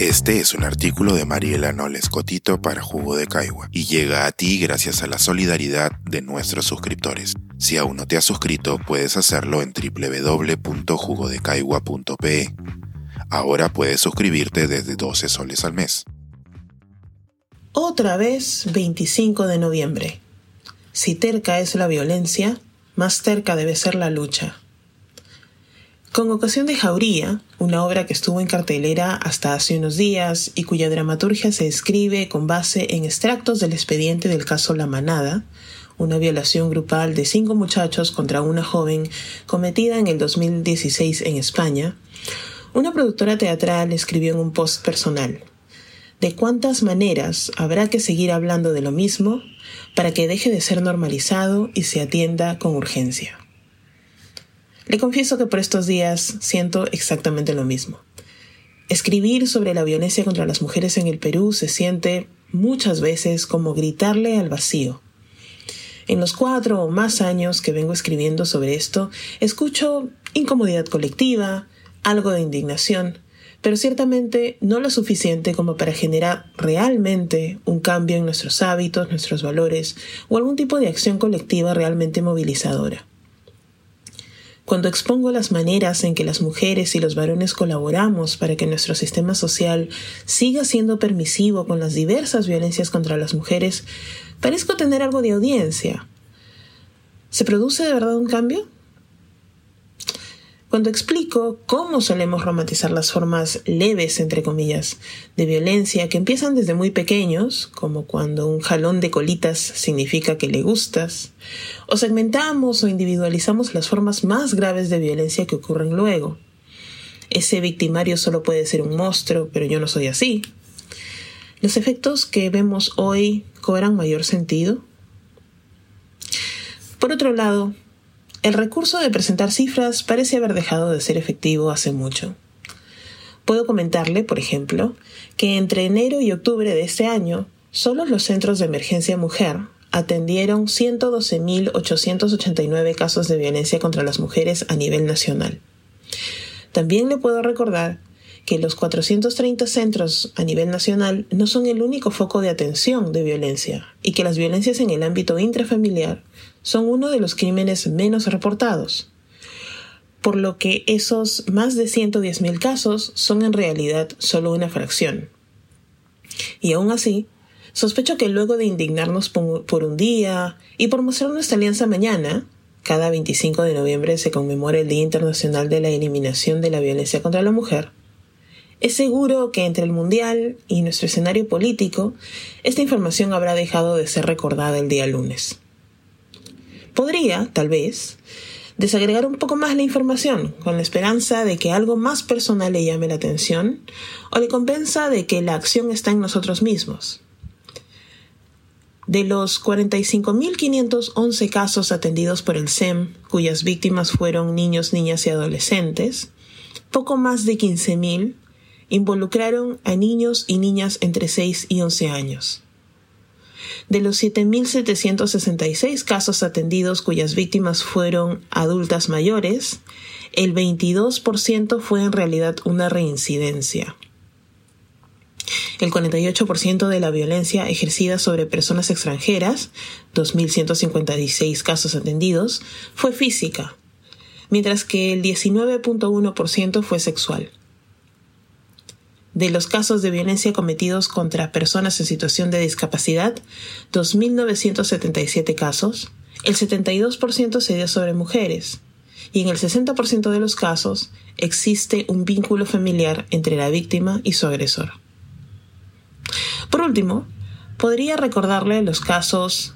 Este es un artículo de Mariela Noles Cotito para Jugo de Caigua y llega a ti gracias a la solidaridad de nuestros suscriptores. Si aún no te has suscrito, puedes hacerlo en www.jugodecaigua.pe. Ahora puedes suscribirte desde 12 soles al mes. Otra vez 25 de noviembre. Si terca es la violencia, más terca debe ser la lucha. Con ocasión de Jauría, una obra que estuvo en cartelera hasta hace unos días y cuya dramaturgia se escribe con base en extractos del expediente del caso La Manada, una violación grupal de cinco muchachos contra una joven cometida en el 2016 en España, una productora teatral escribió en un post personal, ¿de cuántas maneras habrá que seguir hablando de lo mismo para que deje de ser normalizado y se atienda con urgencia? Le confieso que por estos días siento exactamente lo mismo. Escribir sobre la violencia contra las mujeres en el Perú se siente muchas veces como gritarle al vacío. En los cuatro o más años que vengo escribiendo sobre esto, escucho incomodidad colectiva, algo de indignación, pero ciertamente no lo suficiente como para generar realmente un cambio en nuestros hábitos, nuestros valores o algún tipo de acción colectiva realmente movilizadora. Cuando expongo las maneras en que las mujeres y los varones colaboramos para que nuestro sistema social siga siendo permisivo con las diversas violencias contra las mujeres, parezco tener algo de audiencia. ¿Se produce de verdad un cambio? Cuando explico cómo solemos romantizar las formas leves, entre comillas, de violencia que empiezan desde muy pequeños, como cuando un jalón de colitas significa que le gustas, o segmentamos o individualizamos las formas más graves de violencia que ocurren luego. Ese victimario solo puede ser un monstruo, pero yo no soy así. Los efectos que vemos hoy cobran mayor sentido. Por otro lado, el recurso de presentar cifras parece haber dejado de ser efectivo hace mucho. Puedo comentarle, por ejemplo, que entre enero y octubre de este año, solo los centros de emergencia mujer atendieron 112.889 casos de violencia contra las mujeres a nivel nacional. También le puedo recordar que los 430 centros a nivel nacional no son el único foco de atención de violencia y que las violencias en el ámbito intrafamiliar son uno de los crímenes menos reportados, por lo que esos más de 110.000 casos son en realidad solo una fracción. Y aún así, sospecho que luego de indignarnos por un día y por mostrar nuestra alianza mañana, cada 25 de noviembre se conmemora el Día Internacional de la Eliminación de la Violencia contra la Mujer, es seguro que entre el Mundial y nuestro escenario político, esta información habrá dejado de ser recordada el día lunes. Podría, tal vez, desagregar un poco más la información, con la esperanza de que algo más personal le llame la atención, o le compensa de que la acción está en nosotros mismos. De los 45.511 casos atendidos por el SEM, cuyas víctimas fueron niños, niñas y adolescentes, poco más de 15.000 involucraron a niños y niñas entre 6 y 11 años. De los 7.766 casos atendidos cuyas víctimas fueron adultas mayores, el 22% fue en realidad una reincidencia. El 48% de la violencia ejercida sobre personas extranjeras, 2.156 casos atendidos, fue física, mientras que el 19.1% fue sexual. De los casos de violencia cometidos contra personas en situación de discapacidad, 2.977 casos, el 72% se dio sobre mujeres, y en el 60% de los casos existe un vínculo familiar entre la víctima y su agresor. Por último, podría recordarle los casos,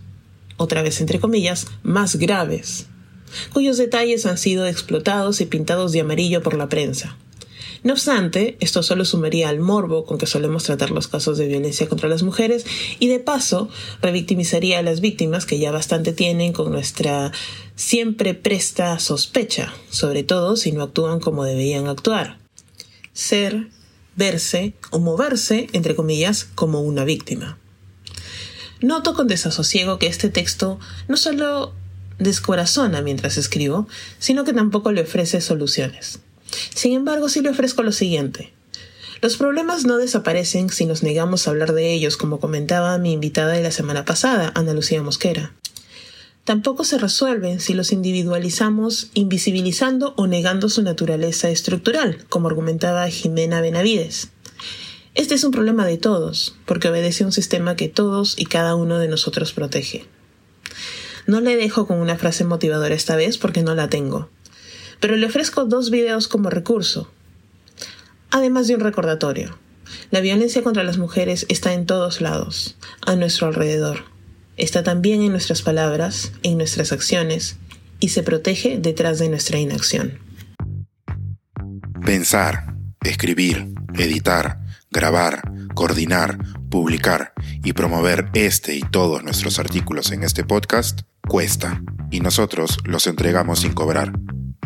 otra vez entre comillas, más graves, cuyos detalles han sido explotados y pintados de amarillo por la prensa no obstante, esto solo sumaría al morbo con que solemos tratar los casos de violencia contra las mujeres y de paso revictimizaría a las víctimas que ya bastante tienen con nuestra siempre presta sospecha, sobre todo si no actúan como deberían actuar. Ser, verse o moverse, entre comillas, como una víctima. Noto con desasosiego que este texto no solo descorazona mientras escribo, sino que tampoco le ofrece soluciones. Sin embargo, sí le ofrezco lo siguiente. Los problemas no desaparecen si nos negamos a hablar de ellos, como comentaba mi invitada de la semana pasada, Ana Lucía Mosquera. Tampoco se resuelven si los individualizamos invisibilizando o negando su naturaleza estructural, como argumentaba Jimena Benavides. Este es un problema de todos, porque obedece a un sistema que todos y cada uno de nosotros protege. No le dejo con una frase motivadora esta vez porque no la tengo, pero le ofrezco dos videos como recurso, además de un recordatorio. La violencia contra las mujeres está en todos lados, a nuestro alrededor. Está también en nuestras palabras, en nuestras acciones, y se protege detrás de nuestra inacción. Pensar, escribir, editar, grabar, coordinar, publicar y promover este y todos nuestros artículos en este podcast cuesta, y nosotros los entregamos sin cobrar.